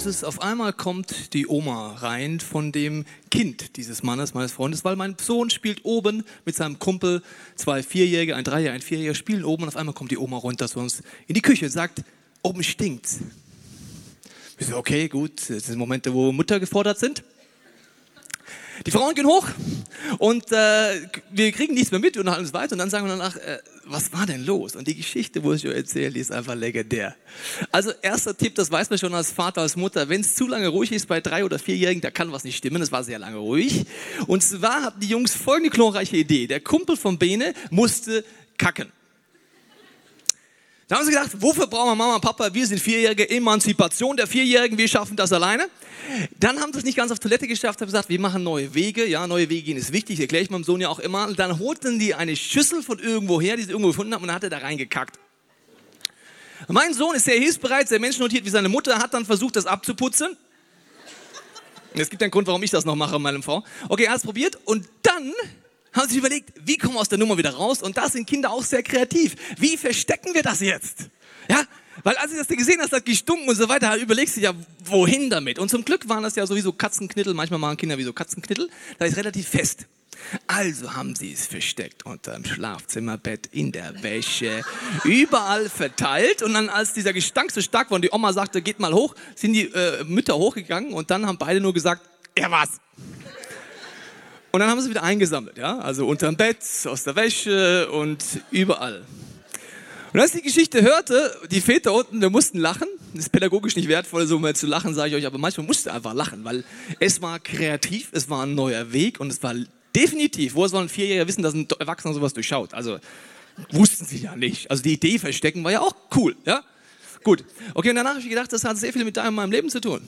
Nichts Böses. Auf einmal kommt die Oma rein von dem Kind dieses Mannes, meines Freundes, weil mein Sohn spielt oben mit seinem Kumpel, zwei Vierjährige, ein Dreier, ein Vierjähriger, spielen oben und auf einmal kommt die Oma runter zu uns in die Küche und sagt, oben stinkt's. Ich so, okay, gut, das sind Momente, wo Mutter gefordert sind. Die Frauen gehen hoch und äh, wir kriegen nichts mehr mit und alles weiter und dann sagen wir danach, äh, was war denn los? Und die Geschichte, wo ich euch erzähle, die ist einfach legendär. Also erster Tipp, das weiß man schon als Vater, als Mutter, wenn es zu lange ruhig ist bei drei oder vierjährigen, da kann was nicht stimmen, es war sehr lange ruhig. Und zwar hatten die Jungs folgende glorreiche Idee. Der Kumpel von Bene musste kacken. Da haben sie gedacht, wofür brauchen wir Mama und Papa? Wir sind Vierjährige, Emanzipation der Vierjährigen, wir schaffen das alleine. Dann haben sie es nicht ganz auf Toilette geschafft, haben gesagt, wir machen neue Wege. Ja, neue Wege gehen ist wichtig, erkläre ich meinem Sohn ja auch immer. Und dann holten die eine Schüssel von irgendwo her, die sie irgendwo gefunden haben, und dann hat er da reingekackt. Mein Sohn ist sehr hilfsbereit, sehr menschennotiert wie seine Mutter, hat dann versucht, das abzuputzen. Es gibt einen Grund, warum ich das noch mache in meinem Frau. Okay, er hat es probiert und dann haben sie überlegt, wie kommen wir aus der Nummer wieder raus? Und da sind Kinder auch sehr kreativ. Wie verstecken wir das jetzt? Ja, weil als ich das gesehen hast, hat gestunken und so weiter, überlegst du ja, wohin damit? Und zum Glück waren das ja sowieso Katzenknittel, manchmal machen Kinder wie so Katzenknittel, da ist relativ fest. Also haben sie es versteckt unter dem Schlafzimmerbett, in der Wäsche, überall verteilt. Und dann, als dieser Gestank so stark war und die Oma sagte, geht mal hoch, sind die äh, Mütter hochgegangen und dann haben beide nur gesagt, er war's. Und dann haben sie wieder eingesammelt, ja, also unterm Bett, aus der Wäsche und überall. Und als ich die Geschichte hörte, die Väter unten, wir mussten lachen. Das ist pädagogisch nicht wertvoll, so mal zu lachen, sage ich euch, aber manchmal musste einfach lachen, weil es war kreativ, es war ein neuer Weg und es war definitiv, woher sollen Vierjährige wissen, dass ein Erwachsener sowas durchschaut? Also wussten sie ja nicht. Also die Idee verstecken war ja auch cool, ja? Gut. Okay, und danach habe ich gedacht, das hat sehr viel mit deinem meinem Leben zu tun.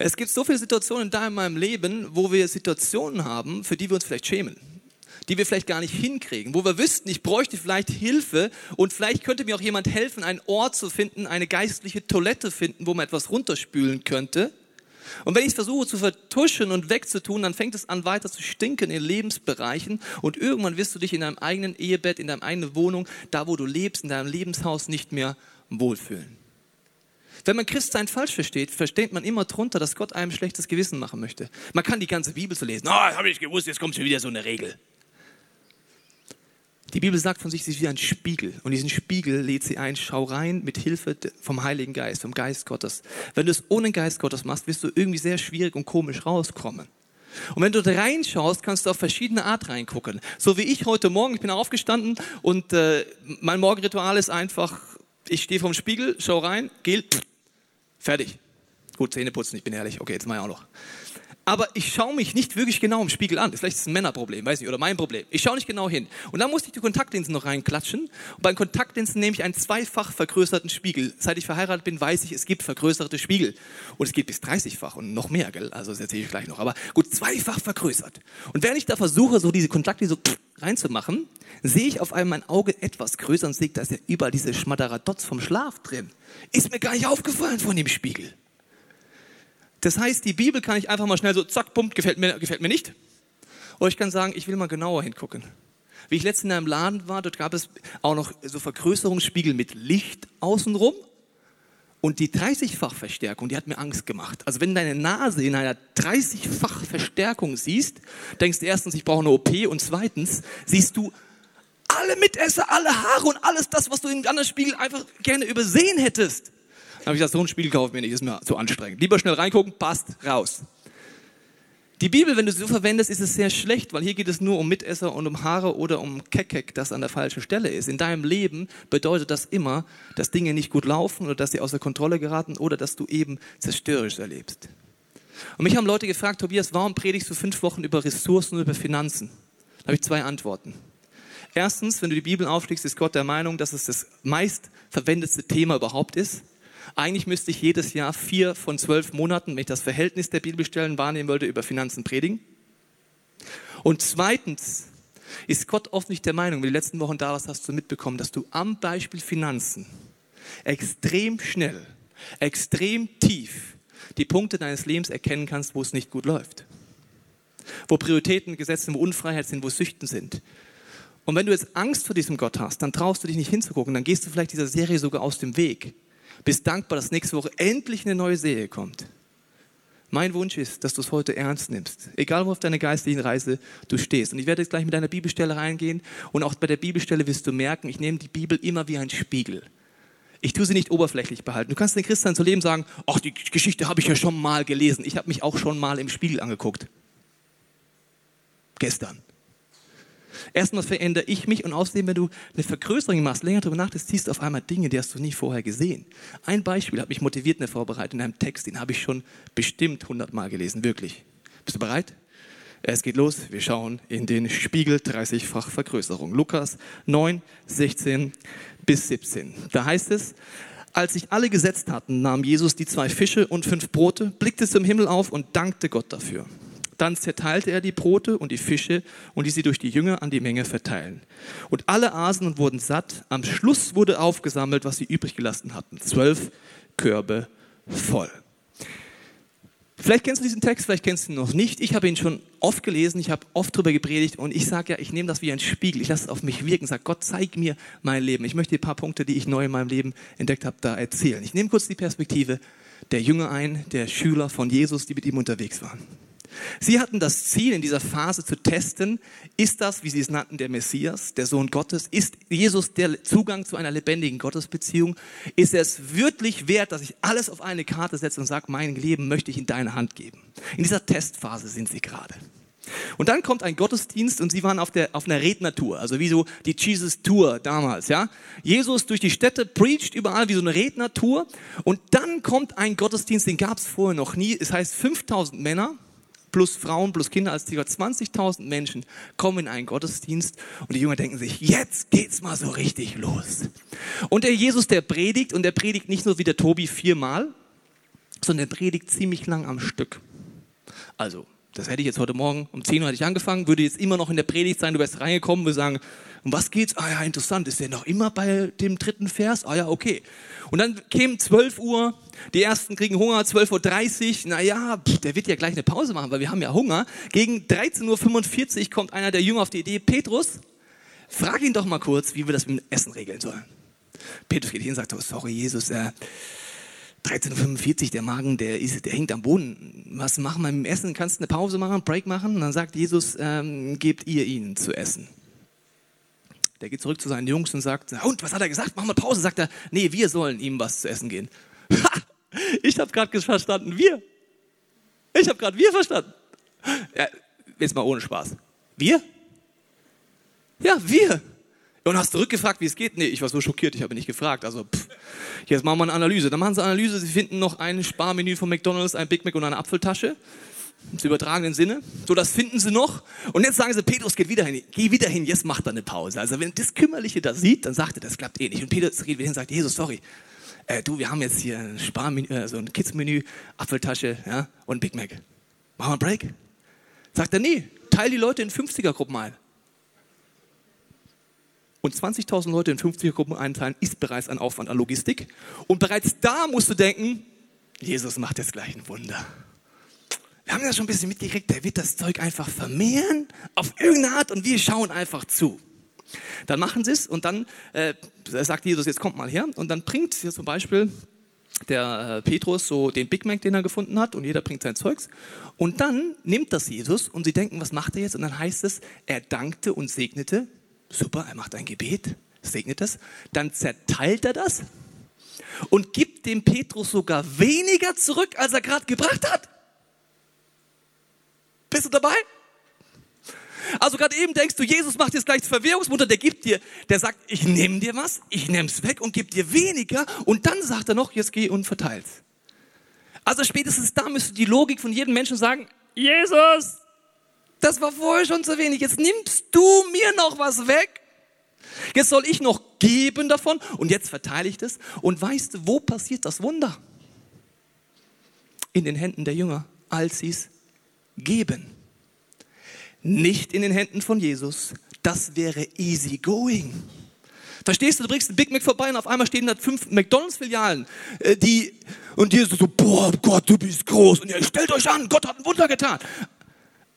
Es gibt so viele Situationen da in meinem Leben, wo wir Situationen haben, für die wir uns vielleicht schämen, die wir vielleicht gar nicht hinkriegen, wo wir wüssten, ich bräuchte vielleicht Hilfe und vielleicht könnte mir auch jemand helfen, einen Ort zu finden, eine geistliche Toilette finden, wo man etwas runterspülen könnte. Und wenn ich es versuche zu vertuschen und wegzutun, dann fängt es an weiter zu stinken in Lebensbereichen und irgendwann wirst du dich in deinem eigenen Ehebett, in deiner eigenen Wohnung, da wo du lebst, in deinem Lebenshaus nicht mehr wohlfühlen. Wenn man Christsein falsch versteht, versteht man immer drunter, dass Gott einem schlechtes Gewissen machen möchte. Man kann die ganze Bibel so lesen. Oh, habe ich gewusst, jetzt kommt schon wieder so eine Regel. Die Bibel sagt von sich, sie ist wie ein Spiegel. Und diesen Spiegel lädt sie ein, schau rein mit Hilfe vom Heiligen Geist, vom Geist Gottes. Wenn du es ohne Geist Gottes machst, wirst du irgendwie sehr schwierig und komisch rauskommen. Und wenn du da reinschaust, kannst du auf verschiedene Art reingucken. So wie ich heute Morgen, ich bin aufgestanden und äh, mein Morgenritual ist einfach, ich stehe vorm Spiegel, schau rein, gel, fertig. Gut, Zähne putzen, ich bin ehrlich. Okay, jetzt mal auch noch. Aber ich schaue mich nicht wirklich genau im Spiegel an. Vielleicht ist es ein Männerproblem, weiß nicht, oder mein Problem. Ich schaue nicht genau hin. Und dann musste ich die Kontaktlinsen noch reinklatschen. Und beim Kontaktlinsen nehme ich einen zweifach vergrößerten Spiegel. Seit ich verheiratet bin, weiß ich, es gibt vergrößerte Spiegel. Und es geht bis 30-fach und noch mehr, gell? Also das erzähle ich gleich noch. Aber gut, zweifach vergrößert. Und während ich da versuche, so diese Kontaktlinse so reinzumachen, sehe ich auf einmal mein Auge etwas größer und sehe, da ist ja überall diese Schmatteradots vom Schlaf drin. Ist mir gar nicht aufgefallen von dem Spiegel. Das heißt, die Bibel kann ich einfach mal schnell so, zack, pump, gefällt mir, gefällt mir nicht. Oder ich kann sagen, ich will mal genauer hingucken. Wie ich letztens in einem Laden war, dort gab es auch noch so Vergrößerungsspiegel mit Licht außenrum. Und die 30-fach Verstärkung, die hat mir Angst gemacht. Also wenn deine Nase in einer 30-fach Verstärkung siehst, denkst du erstens, ich brauche eine OP und zweitens siehst du alle Mitesser, alle Haare und alles das, was du in einem anderen Spiegel einfach gerne übersehen hättest habe ich gesagt, so ein Spiegel kaufe mir nicht, ist mir zu anstrengend. Lieber schnell reingucken, passt, raus. Die Bibel, wenn du sie so verwendest, ist es sehr schlecht, weil hier geht es nur um Mitesser und um Haare oder um Kekek, das an der falschen Stelle ist. In deinem Leben bedeutet das immer, dass Dinge nicht gut laufen oder dass sie außer Kontrolle geraten oder dass du eben zerstörerisch erlebst. Und mich haben Leute gefragt, Tobias, warum predigst du fünf Wochen über Ressourcen und über Finanzen? Da habe ich zwei Antworten. Erstens, wenn du die Bibel aufschlägst, ist Gott der Meinung, dass es das meist verwendetste Thema überhaupt ist. Eigentlich müsste ich jedes Jahr vier von zwölf Monaten, wenn ich das Verhältnis der Bibelstellen wahrnehmen wollte, über Finanzen predigen. Und zweitens ist Gott oft nicht der Meinung, wie die letzten Wochen da warst, hast du mitbekommen, dass du am Beispiel Finanzen extrem schnell, extrem tief die Punkte deines Lebens erkennen kannst, wo es nicht gut läuft. Wo Prioritäten gesetzt sind, wo Unfreiheit sind, wo Süchten sind. Und wenn du jetzt Angst vor diesem Gott hast, dann traust du dich nicht hinzugucken, dann gehst du vielleicht dieser Serie sogar aus dem Weg. Bist dankbar, dass nächste Woche endlich eine neue Serie kommt. Mein Wunsch ist, dass du es heute ernst nimmst, egal wo auf deiner geistlichen Reise du stehst. Und ich werde jetzt gleich mit deiner Bibelstelle reingehen und auch bei der Bibelstelle wirst du merken, ich nehme die Bibel immer wie ein Spiegel. Ich tue sie nicht oberflächlich behalten. Du kannst den Christen zu Leben sagen, ach, die Geschichte habe ich ja schon mal gelesen. Ich habe mich auch schon mal im Spiegel angeguckt. Gestern. Erstmal verändere ich mich und außerdem, wenn du eine Vergrößerung machst, länger darüber nachdenkst, siehst du auf einmal Dinge, die hast du nie vorher gesehen. Ein Beispiel hat mich motiviert in der Vorbereitung in einem Text, den habe ich schon bestimmt hundertmal gelesen, wirklich. Bist du bereit? Es geht los, wir schauen in den Spiegel 30-fach Vergrößerung. Lukas 9, 16 bis 17. Da heißt es, als sich alle gesetzt hatten, nahm Jesus die zwei Fische und fünf Brote, blickte zum Himmel auf und dankte Gott dafür. Dann zerteilte er die Brote und die Fische und ließ sie durch die Jünger an die Menge verteilen. Und alle aßen und wurden satt. Am Schluss wurde aufgesammelt, was sie übrig gelassen hatten. Zwölf Körbe voll. Vielleicht kennst du diesen Text, vielleicht kennst du ihn noch nicht. Ich habe ihn schon oft gelesen, ich habe oft darüber gepredigt und ich sage ja, ich nehme das wie ein Spiegel. Ich lasse es auf mich wirken, sage, Gott, zeig mir mein Leben. Ich möchte ein paar Punkte, die ich neu in meinem Leben entdeckt habe, da erzählen. Ich nehme kurz die Perspektive der Jünger ein, der Schüler von Jesus, die mit ihm unterwegs waren. Sie hatten das Ziel, in dieser Phase zu testen, ist das, wie sie es nannten, der Messias, der Sohn Gottes? Ist Jesus der Zugang zu einer lebendigen Gottesbeziehung? Ist es wirklich wert, dass ich alles auf eine Karte setze und sage, mein Leben möchte ich in deine Hand geben? In dieser Testphase sind sie gerade. Und dann kommt ein Gottesdienst und sie waren auf, der, auf einer Rednertour, also wie so die Jesus Tour damals, ja. Jesus durch die Städte preacht überall wie so eine Rednertour und dann kommt ein Gottesdienst, den gab es vorher noch nie. Es heißt 5000 Männer, plus Frauen, plus Kinder, als ca. 20.000 Menschen kommen in einen Gottesdienst und die Jünger denken sich, jetzt geht's mal so richtig los. Und der Jesus, der predigt und der predigt nicht nur wie der Tobi viermal, sondern der predigt ziemlich lang am Stück. Also, das hätte ich jetzt heute Morgen um 10 Uhr hätte ich angefangen, würde jetzt immer noch in der Predigt sein, du wärst reingekommen, würde sagen, um was geht's? Ah ja, interessant, ist der noch immer bei dem dritten Vers? Ah ja, okay. Und dann käme 12 Uhr, die ersten kriegen Hunger, 12.30 Uhr, naja, der wird ja gleich eine Pause machen, weil wir haben ja Hunger. Gegen 13.45 Uhr kommt einer der Jünger auf die Idee, Petrus, frag ihn doch mal kurz, wie wir das mit dem Essen regeln sollen. Petrus geht hin und sagt, oh, sorry Jesus, äh, 13.45 Uhr, der Magen, der, ist, der hängt am Boden. Was machen wir mit dem Essen? Kannst du eine Pause machen, Break machen? Und dann sagt Jesus, ähm, gebt ihr ihnen zu essen. Der geht zurück zu seinen Jungs und sagt, und was hat er gesagt? Machen wir Pause. Sagt er, nee, wir sollen ihm was zu essen gehen. ich habe gerade verstanden, wir. Ich habe gerade wir verstanden. Ja, jetzt mal ohne Spaß. Wir? Ja, wir. Und hast zurückgefragt, wie es geht? Nee, ich war so schockiert, ich habe nicht gefragt. Also, pff, jetzt machen wir eine Analyse. Dann machen sie eine Analyse, sie finden noch ein Sparmenü von McDonalds, ein Big Mac und eine Apfeltasche im übertragenen Sinne. So, das finden sie noch. Und jetzt sagen sie, Petrus geht wieder hin, geh wieder hin, jetzt macht er eine Pause. Also wenn das Kümmerliche da sieht, dann sagt er, das klappt eh nicht. Und Petrus geht wieder hin und sagt, Jesus, sorry, äh, du, wir haben jetzt hier ein Sparmenü, äh, so ein Kids-Menü, Apfeltasche ja, und Big Mac. Machen wir einen Break? Sagt er, nee, teil die Leute in 50er-Gruppen ein. Und 20.000 Leute in 50er-Gruppen einteilen, ist bereits ein Aufwand an Logistik. Und bereits da musst du denken, Jesus macht jetzt gleich ein Wunder. Wir haben das schon ein bisschen mitgekriegt, der wird das Zeug einfach vermehren auf irgendeine Art und wir schauen einfach zu. Dann machen sie es und dann äh, sagt Jesus, jetzt kommt mal her und dann bringt hier zum Beispiel der äh, Petrus so den Big Mac, den er gefunden hat und jeder bringt sein Zeugs und dann nimmt das Jesus und sie denken, was macht er jetzt? Und dann heißt es, er dankte und segnete. Super, er macht ein Gebet, segnet es. Dann zerteilt er das und gibt dem Petrus sogar weniger zurück, als er gerade gebracht hat. Bist du dabei? Also gerade eben denkst du, Jesus macht jetzt gleich Verwirrungsmutter, der gibt dir, der sagt, ich nehme dir was, ich nehme es weg und gebe dir weniger und dann sagt er noch, jetzt geh und verteil's. Also spätestens da müsste die Logik von jedem Menschen sagen, Jesus, das war vorher schon zu wenig, jetzt nimmst du mir noch was weg. Jetzt soll ich noch geben davon und jetzt verteile ich das. Und weißt du, wo passiert das Wunder? In den Händen der Jünger, als sie es geben. Nicht in den Händen von Jesus. Das wäre easy going. Verstehst du, du bringst ein Big Mac vorbei und auf einmal stehen da fünf McDonalds-Filialen, äh, die, und die so, boah, Gott, du bist groß. Und ihr stellt euch an, Gott hat ein Wunder getan.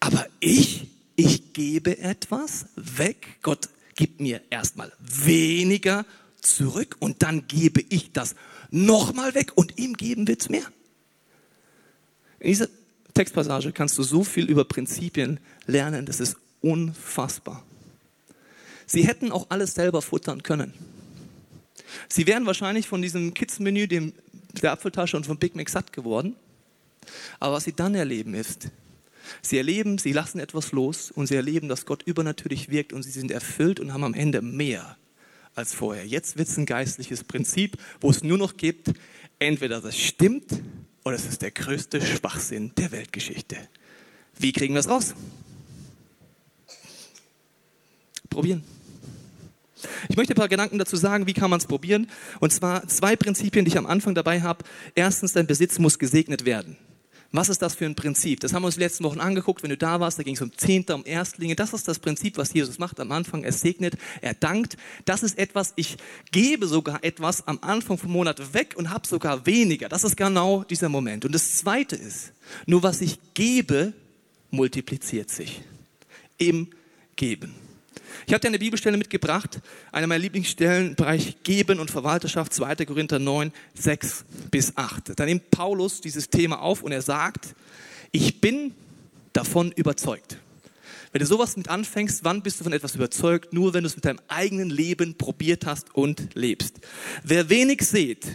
Aber ich, ich gebe etwas weg. Gott gibt mir erstmal weniger zurück und dann gebe ich das nochmal weg und ihm geben wird's mehr. In dieser Textpassage kannst du so viel über Prinzipien lernen, das ist unfassbar. Sie hätten auch alles selber futtern können. Sie wären wahrscheinlich von diesem Kids-Menü, der Apfeltasche und vom Big Mac satt geworden. Aber was sie dann erleben ist, sie erleben, sie lassen etwas los und sie erleben, dass Gott übernatürlich wirkt und sie sind erfüllt und haben am Ende mehr als vorher. Jetzt wird es ein geistliches Prinzip, wo es nur noch gibt, entweder das stimmt oder es ist der größte Schwachsinn der Weltgeschichte. Wie kriegen wir es raus? Probieren. Ich möchte ein paar Gedanken dazu sagen, wie kann man es probieren. Und zwar zwei Prinzipien, die ich am Anfang dabei habe. Erstens, dein Besitz muss gesegnet werden. Was ist das für ein Prinzip? Das haben wir uns die letzten Wochen angeguckt, wenn du da warst, da ging es um Zehnter, um Erstlinge. Das ist das Prinzip, was Jesus macht am Anfang. Er segnet, er dankt. Das ist etwas, ich gebe sogar etwas am Anfang vom Monat weg und habe sogar weniger. Das ist genau dieser Moment. Und das Zweite ist, nur was ich gebe, multipliziert sich. Im Geben. Ich habe dir eine Bibelstelle mitgebracht, eine meiner Lieblingsstellen im Bereich Geben und Verwalterschaft, 2. Korinther 9, 6 bis 8. Da nimmt Paulus dieses Thema auf und er sagt, ich bin davon überzeugt. Wenn du sowas mit anfängst, wann bist du von etwas überzeugt? Nur wenn du es mit deinem eigenen Leben probiert hast und lebst. Wer wenig sät,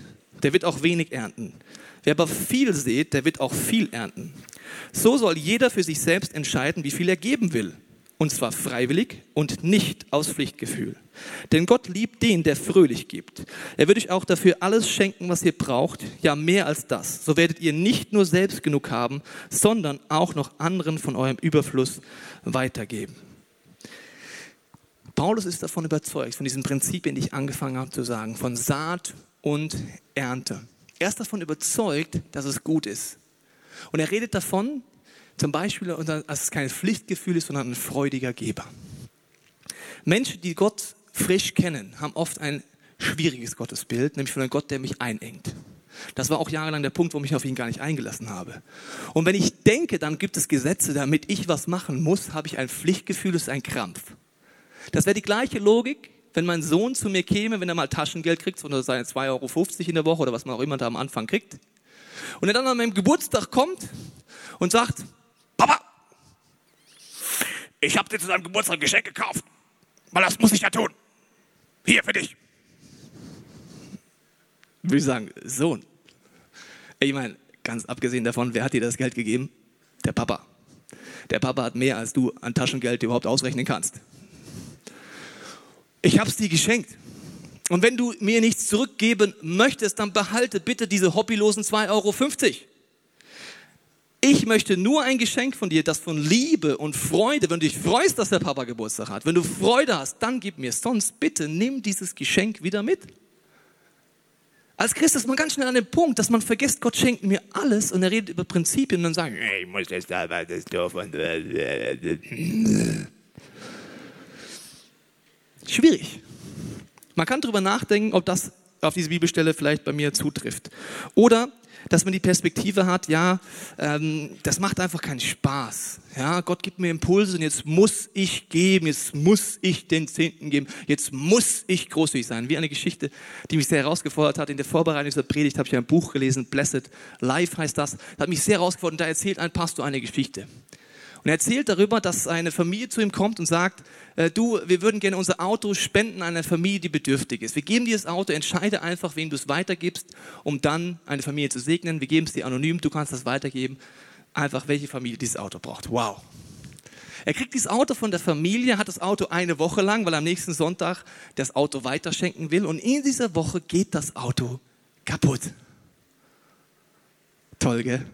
der wird auch wenig ernten. Wer aber viel sät, der wird auch viel ernten. So soll jeder für sich selbst entscheiden, wie viel er geben will. Und zwar freiwillig und nicht aus Pflichtgefühl. Denn Gott liebt den, der fröhlich gibt. Er wird euch auch dafür alles schenken, was ihr braucht, ja mehr als das. So werdet ihr nicht nur selbst genug haben, sondern auch noch anderen von eurem Überfluss weitergeben. Paulus ist davon überzeugt, von diesen Prinzipien, die ich angefangen habe zu sagen, von Saat und Ernte. Er ist davon überzeugt, dass es gut ist. Und er redet davon, zum Beispiel, dass es kein Pflichtgefühl ist, sondern ein freudiger Geber. Menschen, die Gott frisch kennen, haben oft ein schwieriges Gottesbild, nämlich von einem Gott, der mich einengt. Das war auch jahrelang der Punkt, wo ich mich auf ihn gar nicht eingelassen habe. Und wenn ich denke, dann gibt es Gesetze, damit ich was machen muss, habe ich ein Pflichtgefühl, das ist ein Krampf. Das wäre die gleiche Logik, wenn mein Sohn zu mir käme, wenn er mal Taschengeld kriegt, oder seine 2,50 Euro in der Woche oder was man auch immer da am Anfang kriegt. Und er dann an meinem Geburtstag kommt und sagt, Papa, ich habe dir zu deinem Geburtstag ein Geschenk gekauft, weil das muss ich ja tun. Hier für dich. Würde ich sagen, Sohn. Ich meine, ganz abgesehen davon, wer hat dir das Geld gegeben? Der Papa. Der Papa hat mehr, als du an Taschengeld überhaupt ausrechnen kannst. Ich habe es dir geschenkt. Und wenn du mir nichts zurückgeben möchtest, dann behalte bitte diese hobbylosen 2,50 Euro. Ich möchte nur ein Geschenk von dir, das von Liebe und Freude, wenn du dich freust, dass der Papa Geburtstag hat, wenn du Freude hast, dann gib mir. Sonst bitte nimm dieses Geschenk wieder mit. Als Christ ist man ganz schnell an dem Punkt, dass man vergisst, Gott schenkt mir alles und er redet über Prinzipien und dann sagt, hey, ich muss das da, das doof und schwierig. Man kann darüber nachdenken, ob das auf diese Bibelstelle vielleicht bei mir zutrifft. Oder dass man die Perspektive hat, ja, ähm, das macht einfach keinen Spaß. Ja, Gott gibt mir Impulse und jetzt muss ich geben, jetzt muss ich den Zehnten geben, jetzt muss ich großzügig sein. Wie eine Geschichte, die mich sehr herausgefordert hat. In der Vorbereitung dieser Predigt habe ich ein Buch gelesen, Blessed Life heißt das. Hat mich sehr herausgefordert und da erzählt ein Pastor eine Geschichte. Und er erzählt darüber, dass eine Familie zu ihm kommt und sagt, äh, du, wir würden gerne unser Auto spenden an eine Familie, die bedürftig ist. Wir geben dir das Auto, entscheide einfach, wem du es weitergibst, um dann eine Familie zu segnen. Wir geben es dir anonym, du kannst das weitergeben. Einfach, welche Familie dieses Auto braucht. Wow. Er kriegt dieses Auto von der Familie, hat das Auto eine Woche lang, weil am nächsten Sonntag das Auto weiterschenken will. Und in dieser Woche geht das Auto kaputt. Toll, gell?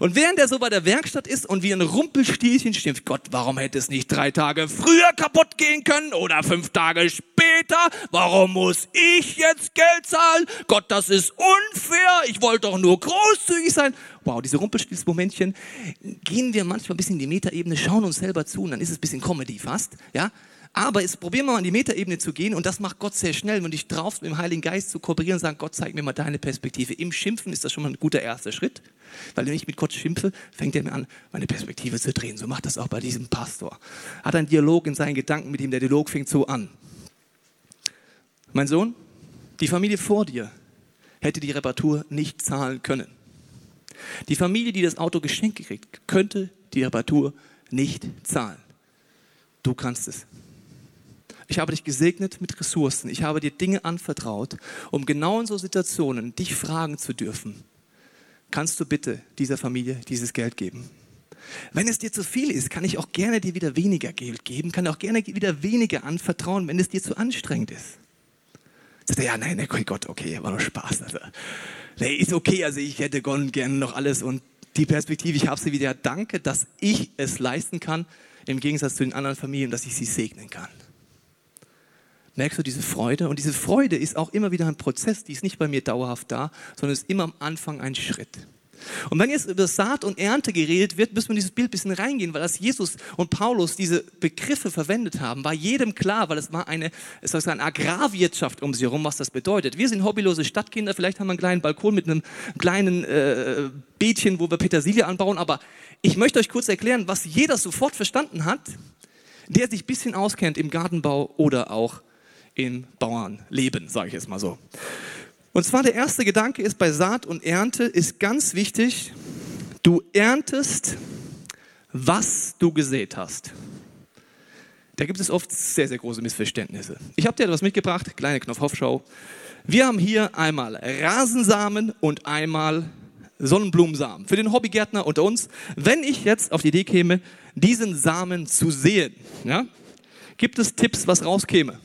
Und während er so bei der Werkstatt ist und wie ein Rumpelstilchen stimmt, Gott, warum hätte es nicht drei Tage früher kaputt gehen können oder fünf Tage später? Warum muss ich jetzt Geld zahlen? Gott, das ist unfair. Ich wollte doch nur großzügig sein. Wow, diese Rumpelstilzmomentchen gehen wir manchmal ein bisschen in die Metaebene, schauen uns selber zu und dann ist es ein bisschen Comedy fast, ja? Aber jetzt probieren wir mal an die Metaebene zu gehen und das macht Gott sehr schnell, wenn du dich traust, mit dem Heiligen Geist zu kooperieren und sagen, Gott, zeig mir mal deine Perspektive. Im Schimpfen ist das schon mal ein guter erster Schritt, weil wenn ich mit Gott schimpfe, fängt er mir an, meine Perspektive zu drehen. So macht das auch bei diesem Pastor. Hat einen Dialog in seinen Gedanken mit ihm, der Dialog fängt so an. Mein Sohn, die Familie vor dir hätte die Reparatur nicht zahlen können. Die Familie, die das Auto geschenkt kriegt, könnte die Reparatur nicht zahlen. Du kannst es. Ich habe dich gesegnet mit Ressourcen. Ich habe dir Dinge anvertraut, um genau in so Situationen dich fragen zu dürfen. Kannst du bitte dieser Familie dieses Geld geben? Wenn es dir zu viel ist, kann ich auch gerne dir wieder weniger Geld geben, kann auch gerne wieder weniger anvertrauen, wenn es dir zu anstrengend ist. Sagt er, ja, nein, nein, Gott, okay, war nur Spaß. Also, nee, ist okay, also ich hätte gerne noch alles und die Perspektive, ich habe sie wieder. Danke, dass ich es leisten kann, im Gegensatz zu den anderen Familien, dass ich sie segnen kann merkst du diese Freude? Und diese Freude ist auch immer wieder ein Prozess, die ist nicht bei mir dauerhaft da, sondern ist immer am Anfang ein Schritt. Und wenn jetzt über Saat und Ernte geredet wird, müssen wir in dieses Bild ein bisschen reingehen, weil als Jesus und Paulus diese Begriffe verwendet haben, war jedem klar, weil es war eine, es war eine Agrarwirtschaft um sie herum, was das bedeutet. Wir sind hobbylose Stadtkinder, vielleicht haben wir einen kleinen Balkon mit einem kleinen äh, Beetchen, wo wir Petersilie anbauen, aber ich möchte euch kurz erklären, was jeder sofort verstanden hat, der sich ein bisschen auskennt im Gartenbau oder auch im Bauernleben, sage ich jetzt mal so. Und zwar der erste Gedanke ist bei Saat und Ernte ist ganz wichtig, du erntest, was du gesät hast. Da gibt es oft sehr, sehr große Missverständnisse. Ich habe dir etwas mitgebracht, kleine Knopfhoffschau. Wir haben hier einmal Rasensamen und einmal Sonnenblumensamen. Für den Hobbygärtner unter uns, wenn ich jetzt auf die Idee käme, diesen Samen zu sehen, ja, gibt es Tipps, was rauskäme?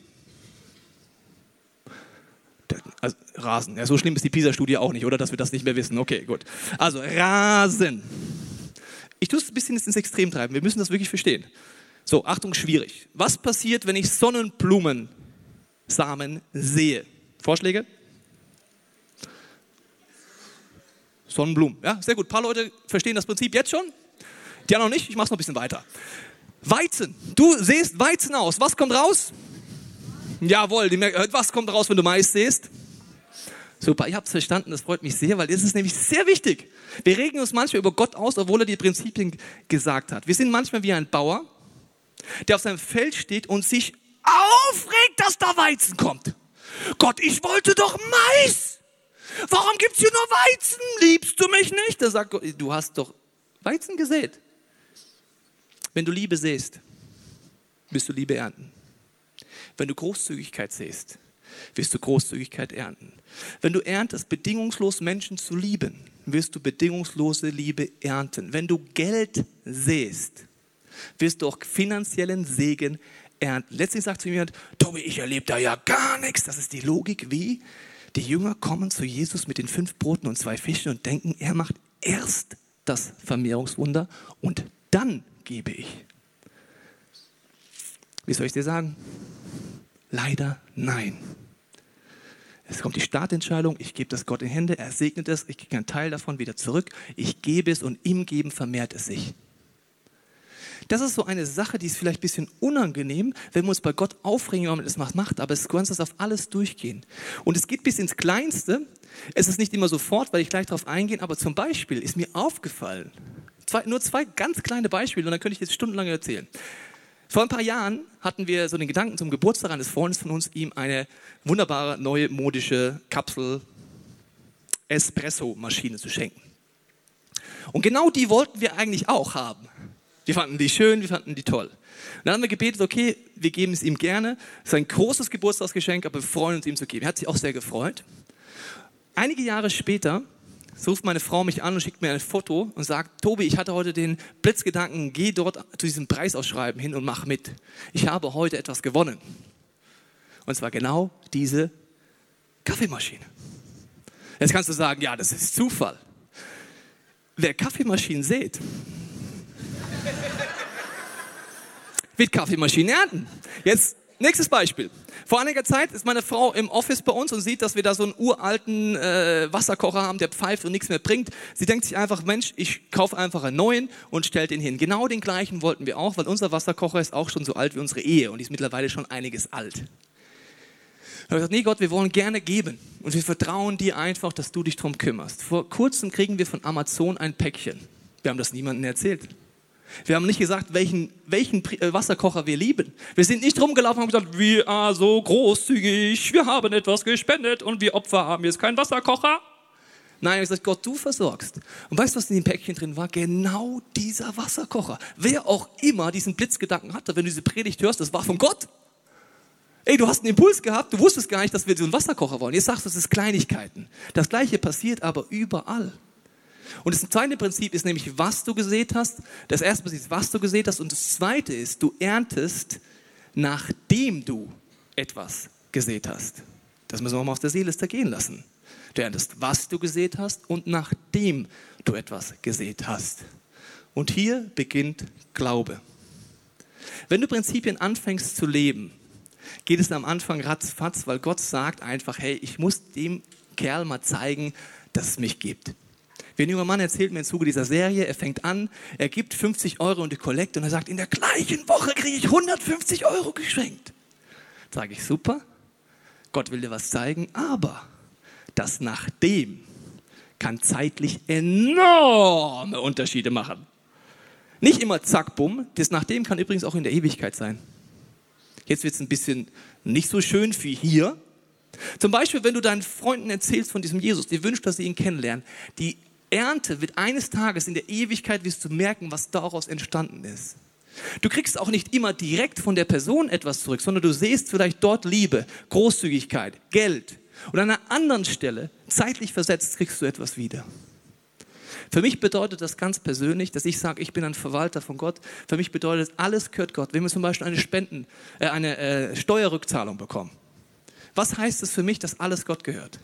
Also Rasen. Ja, so schlimm ist die PISA-Studie auch nicht, oder? Dass wir das nicht mehr wissen. Okay, gut. Also Rasen. Ich tue es ein bisschen ins Extrem treiben. Wir müssen das wirklich verstehen. So, Achtung, schwierig. Was passiert, wenn ich Sonnenblumensamen sehe? Vorschläge? Sonnenblumen. Ja, sehr gut. Ein paar Leute verstehen das Prinzip jetzt schon. Die anderen noch nicht. Ich mache es noch ein bisschen weiter. Weizen. Du siehst Weizen aus. Was kommt raus? Jawohl, die merken, was kommt raus, wenn du Mais siehst? Super, ihr habt es verstanden, das freut mich sehr, weil das ist nämlich sehr wichtig. Wir regen uns manchmal über Gott aus, obwohl er die Prinzipien gesagt hat. Wir sind manchmal wie ein Bauer, der auf seinem Feld steht und sich aufregt, dass da Weizen kommt. Gott, ich wollte doch Mais. Warum gibt es hier nur Weizen? Liebst du mich nicht? Da sagt Gott, du hast doch Weizen gesät. Wenn du Liebe säst, wirst du Liebe ernten. Wenn du Großzügigkeit siehst, wirst du Großzügigkeit ernten. Wenn du erntest, bedingungslos Menschen zu lieben, wirst du bedingungslose Liebe ernten. Wenn du Geld siehst, wirst du auch finanziellen Segen ernten. Letztlich sagt zu jemand, Tobi, ich erlebe da ja gar nichts. Das ist die Logik, wie die Jünger kommen zu Jesus mit den fünf Broten und zwei Fischen und denken, er macht erst das Vermehrungswunder und dann gebe ich. Wie soll ich dir sagen? Leider nein. Es kommt die Startentscheidung, ich gebe das Gott in Hände, er segnet es, ich kriege einen Teil davon wieder zurück, ich gebe es und im Geben vermehrt es sich. Das ist so eine Sache, die ist vielleicht ein bisschen unangenehm, wenn wir uns bei Gott aufregen, wenn man das macht, aber es kann das auf alles durchgehen. Und es geht bis ins Kleinste. Es ist nicht immer sofort, weil ich gleich darauf eingehe, aber zum Beispiel ist mir aufgefallen, zwei, nur zwei ganz kleine Beispiele und dann könnte ich jetzt stundenlang erzählen. Vor ein paar Jahren hatten wir so den Gedanken zum Geburtstag eines Freundes von uns, ihm eine wunderbare neue modische Kapsel Espresso-Maschine zu schenken. Und genau die wollten wir eigentlich auch haben. Wir fanden die schön, wir fanden die toll. Und dann haben wir gebetet, okay, wir geben es ihm gerne. Es ist ein großes Geburtstagsgeschenk, aber wir freuen uns, ihm zu geben. Er hat sich auch sehr gefreut. Einige Jahre später so ruft meine Frau mich an und schickt mir ein Foto und sagt, Tobi, ich hatte heute den Blitzgedanken, geh dort zu diesem Preisausschreiben hin und mach mit. Ich habe heute etwas gewonnen. Und zwar genau diese Kaffeemaschine. Jetzt kannst du sagen, ja, das ist Zufall. Wer Kaffeemaschinen sät, wird Kaffeemaschinen ernten. Jetzt Nächstes Beispiel. Vor einiger Zeit ist meine Frau im Office bei uns und sieht, dass wir da so einen uralten äh, Wasserkocher haben, der pfeift und nichts mehr bringt. Sie denkt sich einfach, Mensch, ich kaufe einfach einen neuen und stelle den hin. Genau den gleichen wollten wir auch, weil unser Wasserkocher ist auch schon so alt wie unsere Ehe und die ist mittlerweile schon einiges alt. Ich habe gesagt, nee Gott, wir wollen gerne geben und wir vertrauen dir einfach, dass du dich darum kümmerst. Vor kurzem kriegen wir von Amazon ein Päckchen. Wir haben das niemandem erzählt. Wir haben nicht gesagt, welchen, welchen äh, Wasserkocher wir lieben. Wir sind nicht rumgelaufen und haben gesagt, wir are so großzügig, wir haben etwas gespendet und wir Opfer haben jetzt keinen Wasserkocher. Nein, ich habe gesagt, Gott, du versorgst. Und weißt du, was in dem Päckchen drin war? Genau dieser Wasserkocher. Wer auch immer diesen Blitzgedanken hatte, wenn du diese Predigt hörst, das war von Gott. Ey, du hast einen Impuls gehabt, du wusstest gar nicht, dass wir so einen Wasserkocher wollen. Jetzt sagst du, das ist Kleinigkeiten. Das Gleiche passiert aber überall. Und das zweite Prinzip ist nämlich, was du gesät hast. Das erste Prinzip ist, was du gesät hast. Und das zweite ist, du erntest, nachdem du etwas gesät hast. Das müssen wir mal aus der Seele gehen lassen. Du erntest, was du gesät hast und nachdem du etwas gesät hast. Und hier beginnt Glaube. Wenn du Prinzipien anfängst zu leben, geht es am Anfang ratzfatz, weil Gott sagt einfach, hey, ich muss dem Kerl mal zeigen, dass es mich gibt. Wie ein junger Mann erzählt mir im Zuge dieser Serie, er fängt an, er gibt 50 Euro in die Kollekte und er sagt, in der gleichen Woche kriege ich 150 Euro geschenkt. Sage ich, super, Gott will dir was zeigen, aber das nachdem kann zeitlich enorme Unterschiede machen. Nicht immer zack, bumm, das nachdem kann übrigens auch in der Ewigkeit sein. Jetzt wird es ein bisschen nicht so schön wie hier. Zum Beispiel, wenn du deinen Freunden erzählst von diesem Jesus, dir wünschst, dass sie ihn kennenlernen, die Ernte wird eines Tages in der Ewigkeit wirst du merken, was daraus entstanden ist. Du kriegst auch nicht immer direkt von der Person etwas zurück, sondern du siehst vielleicht dort Liebe, Großzügigkeit, Geld. Und an einer anderen Stelle, zeitlich versetzt, kriegst du etwas wieder. Für mich bedeutet das ganz persönlich, dass ich sage, ich bin ein Verwalter von Gott. Für mich bedeutet alles gehört Gott. Wenn wir zum Beispiel eine Spenden, äh, eine äh, Steuerrückzahlung bekommen, was heißt es für mich, dass alles Gott gehört?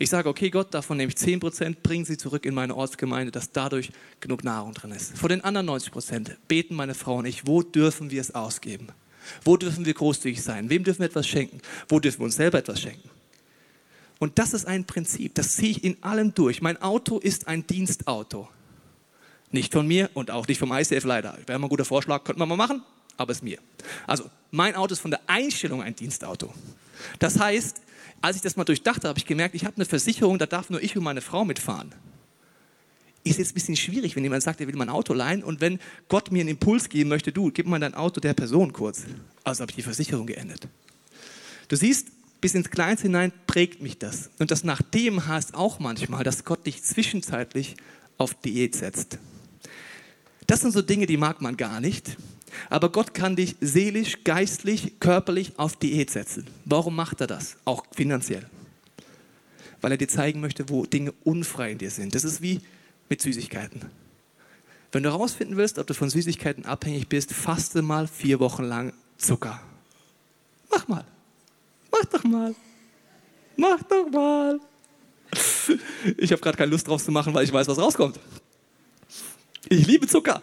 Ich sage, okay, Gott, davon nehme ich 10 Prozent, bringen sie zurück in meine Ortsgemeinde, dass dadurch genug Nahrung drin ist. Vor den anderen 90 Prozent beten meine Frau und ich, wo dürfen wir es ausgeben? Wo dürfen wir großzügig sein? Wem dürfen wir etwas schenken? Wo dürfen wir uns selber etwas schenken? Und das ist ein Prinzip, das ziehe ich in allem durch. Mein Auto ist ein Dienstauto. Nicht von mir und auch nicht vom ICF leider. Wäre mal ein guter Vorschlag, könnte man mal machen, aber es mir. Also, mein Auto ist von der Einstellung ein Dienstauto. Das heißt, als ich das mal durchdachte, habe ich gemerkt, ich habe eine Versicherung, da darf nur ich und meine Frau mitfahren. Ist jetzt ein bisschen schwierig, wenn jemand sagt, er will mein Auto leihen und wenn Gott mir einen Impuls geben möchte, du, gib mal dein Auto der Person kurz. Also habe ich die Versicherung geendet. Du siehst, bis ins Kleinste hinein prägt mich das. Und das nachdem heißt auch manchmal, dass Gott dich zwischenzeitlich auf Diät setzt. Das sind so Dinge, die mag man gar nicht. Aber Gott kann dich seelisch, geistlich, körperlich auf Diät setzen. Warum macht er das? Auch finanziell. Weil er dir zeigen möchte, wo Dinge unfrei in dir sind. Das ist wie mit Süßigkeiten. Wenn du herausfinden willst, ob du von Süßigkeiten abhängig bist, faste mal vier Wochen lang Zucker. Mach mal. Mach doch mal. Mach doch mal. Ich habe gerade keine Lust drauf zu machen, weil ich weiß, was rauskommt. Ich liebe Zucker.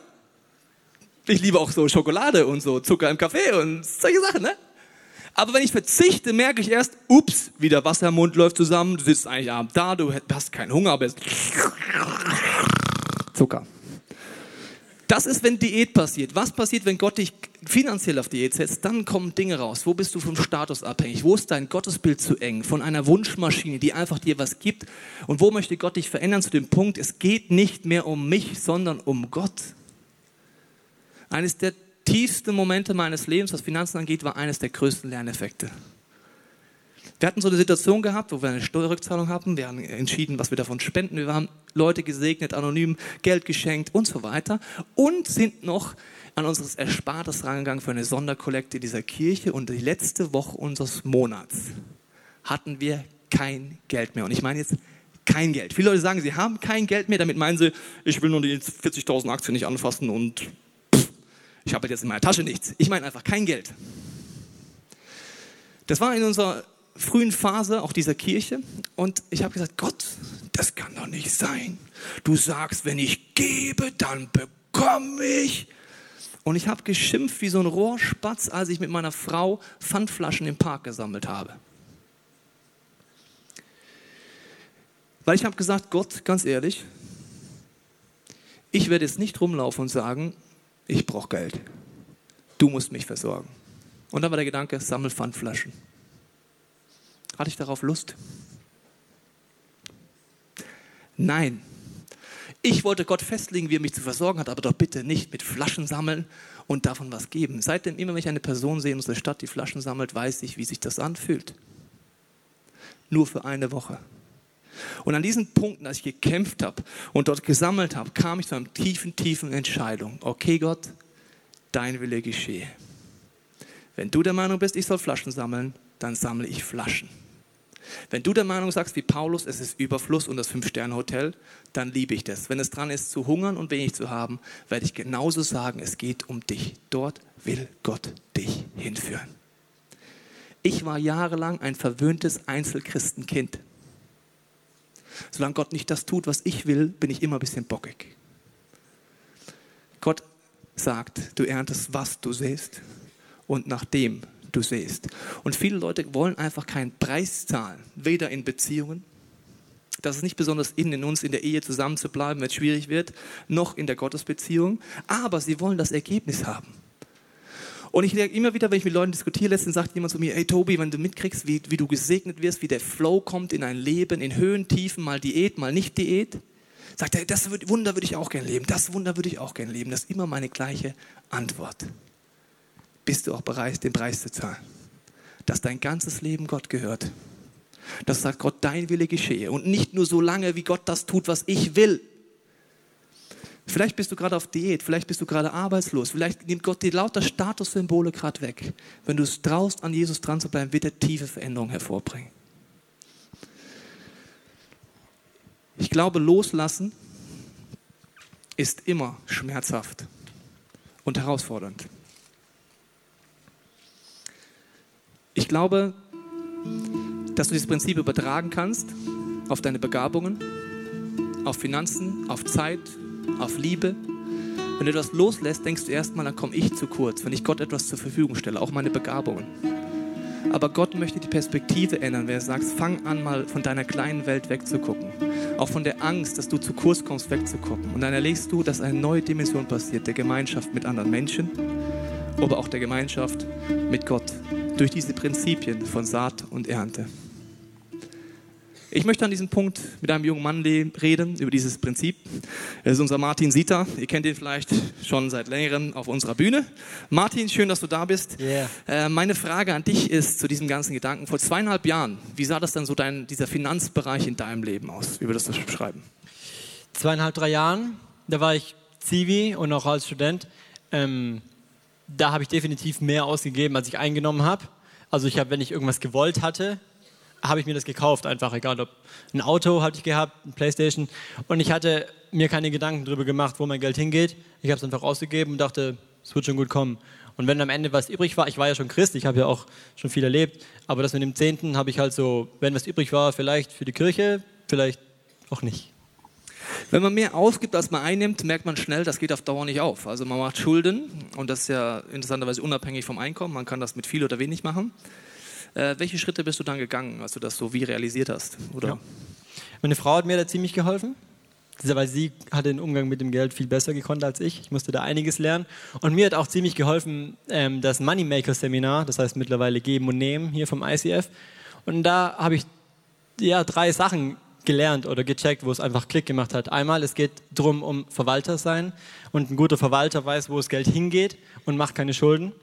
Ich liebe auch so Schokolade und so Zucker im Kaffee und solche Sachen, ne? Aber wenn ich verzichte, merke ich erst, ups, wieder Wasser im Mund läuft zusammen, du sitzt eigentlich abends da, du hast keinen Hunger, aber jetzt Zucker. Das ist, wenn Diät passiert. Was passiert, wenn Gott dich finanziell auf Diät setzt? Dann kommen Dinge raus. Wo bist du vom Status abhängig? Wo ist dein Gottesbild zu eng? Von einer Wunschmaschine, die einfach dir was gibt? Und wo möchte Gott dich verändern zu dem Punkt, es geht nicht mehr um mich, sondern um Gott? Eines der tiefsten Momente meines Lebens, was Finanzen angeht, war eines der größten Lerneffekte. Wir hatten so eine Situation gehabt, wo wir eine Steuerrückzahlung hatten. Wir haben entschieden, was wir davon spenden. Wir haben Leute gesegnet, anonym Geld geschenkt und so weiter. Und sind noch an unseres Erspartes rangegangen für eine Sonderkollekte dieser Kirche. Und die letzte Woche unseres Monats hatten wir kein Geld mehr. Und ich meine jetzt kein Geld. Viele Leute sagen, sie haben kein Geld mehr. Damit meinen sie, ich will nur die 40.000 Aktien nicht anfassen und ich habe jetzt in meiner Tasche nichts. Ich meine einfach kein Geld. Das war in unserer frühen Phase auch dieser Kirche und ich habe gesagt, Gott, das kann doch nicht sein. Du sagst, wenn ich gebe, dann bekomme ich. Und ich habe geschimpft wie so ein Rohrspatz, als ich mit meiner Frau Pfandflaschen im Park gesammelt habe. Weil ich habe gesagt, Gott, ganz ehrlich, ich werde jetzt nicht rumlaufen und sagen, ich brauche Geld. Du musst mich versorgen. Und dann war der Gedanke, sammel Pfandflaschen. Hatte ich darauf Lust? Nein. Ich wollte Gott festlegen, wie er mich zu versorgen hat, aber doch bitte nicht mit Flaschen sammeln und davon was geben. Seitdem immer, wenn ich eine Person sehe in unserer Stadt, die Flaschen sammelt, weiß ich, wie sich das anfühlt. Nur für eine Woche. Und an diesen Punkten, als ich gekämpft habe und dort gesammelt habe, kam ich zu einer tiefen, tiefen Entscheidung. Okay, Gott, dein Wille geschehe. Wenn du der Meinung bist, ich soll Flaschen sammeln, dann sammle ich Flaschen. Wenn du der Meinung sagst, wie Paulus, es ist Überfluss und das Fünf-Sterne-Hotel, dann liebe ich das. Wenn es dran ist, zu hungern und wenig zu haben, werde ich genauso sagen, es geht um dich. Dort will Gott dich hinführen. Ich war jahrelang ein verwöhntes Einzelchristenkind. Solange Gott nicht das tut, was ich will, bin ich immer ein bisschen bockig. Gott sagt, du erntest, was du sähst und nachdem du sähst. Und viele Leute wollen einfach keinen Preis zahlen, weder in Beziehungen, das ist nicht besonders in, in uns in der Ehe zusammen zu bleiben, wenn es schwierig wird, noch in der Gottesbeziehung, aber sie wollen das Ergebnis haben. Und ich denke immer wieder, wenn ich mit Leuten diskutiere, letztens sagt jemand zu mir, hey Tobi, wenn du mitkriegst, wie, wie du gesegnet wirst, wie der Flow kommt in ein Leben, in Höhen, Tiefen, mal Diät, mal nicht Diät, sagt er, das Wunder würde ich auch gerne leben, das Wunder würde ich auch gerne leben. Das ist immer meine gleiche Antwort bist du auch bereit, den Preis zu zahlen. Dass dein ganzes Leben Gott gehört. Dass sagt Gott, dein Wille geschehe. Und nicht nur so lange, wie Gott das tut, was ich will. Vielleicht bist du gerade auf Diät, vielleicht bist du gerade arbeitslos, vielleicht nimmt Gott dir lauter Statussymbole gerade weg. Wenn du es traust, an Jesus dran zu bleiben, wird er tiefe Veränderungen hervorbringen. Ich glaube, loslassen ist immer schmerzhaft und herausfordernd. Ich glaube, dass du dieses Prinzip übertragen kannst auf deine Begabungen, auf Finanzen, auf Zeit, auf Liebe. Wenn du das loslässt, denkst du erstmal, dann komme ich zu kurz, wenn ich Gott etwas zur Verfügung stelle, auch meine Begabungen. Aber Gott möchte die Perspektive ändern, wenn er sagt, fang an, mal von deiner kleinen Welt wegzugucken. Auch von der Angst, dass du zu kurz kommst, wegzugucken. Und dann erlebst du, dass eine neue Dimension passiert, der Gemeinschaft mit anderen Menschen, aber auch der Gemeinschaft mit Gott durch diese Prinzipien von Saat und Ernte. Ich möchte an diesem Punkt mit einem jungen Mann reden, über dieses Prinzip. Er ist unser Martin Sieter. Ihr kennt ihn vielleicht schon seit längerem auf unserer Bühne. Martin, schön, dass du da bist. Yeah. Äh, meine Frage an dich ist zu diesem ganzen Gedanken. Vor zweieinhalb Jahren, wie sah das dann so dein, dieser Finanzbereich in deinem Leben aus? Wie würdest du das beschreiben? Zweieinhalb, drei Jahren, da war ich Zivi und auch als Student. Ähm, da habe ich definitiv mehr ausgegeben, als ich eingenommen habe. Also ich habe, wenn ich irgendwas gewollt hatte, habe ich mir das gekauft, einfach egal ob ein Auto hatte ich gehabt, ein Playstation und ich hatte mir keine Gedanken darüber gemacht, wo mein Geld hingeht. Ich habe es einfach ausgegeben und dachte, es wird schon gut kommen. Und wenn am Ende was übrig war, ich war ja schon Christ, ich habe ja auch schon viel erlebt, aber das mit dem Zehnten habe ich halt so, wenn was übrig war, vielleicht für die Kirche, vielleicht auch nicht. Wenn man mehr ausgibt, als man einnimmt, merkt man schnell, das geht auf Dauer nicht auf. Also man macht Schulden und das ist ja interessanterweise unabhängig vom Einkommen. Man kann das mit viel oder wenig machen. Äh, welche Schritte bist du dann gegangen, als du das so wie realisiert hast? Oder? Ja. Meine Frau hat mir da ziemlich geholfen. Weil sie hat den Umgang mit dem Geld viel besser gekonnt als ich. Ich musste da einiges lernen. Und mir hat auch ziemlich geholfen ähm, das Moneymaker-Seminar, das heißt mittlerweile Geben und Nehmen hier vom ICF. Und da habe ich ja, drei Sachen gelernt oder gecheckt, wo es einfach Klick gemacht hat. Einmal, es geht darum, um Verwalter sein und ein guter Verwalter weiß, wo das Geld hingeht und macht keine Schulden.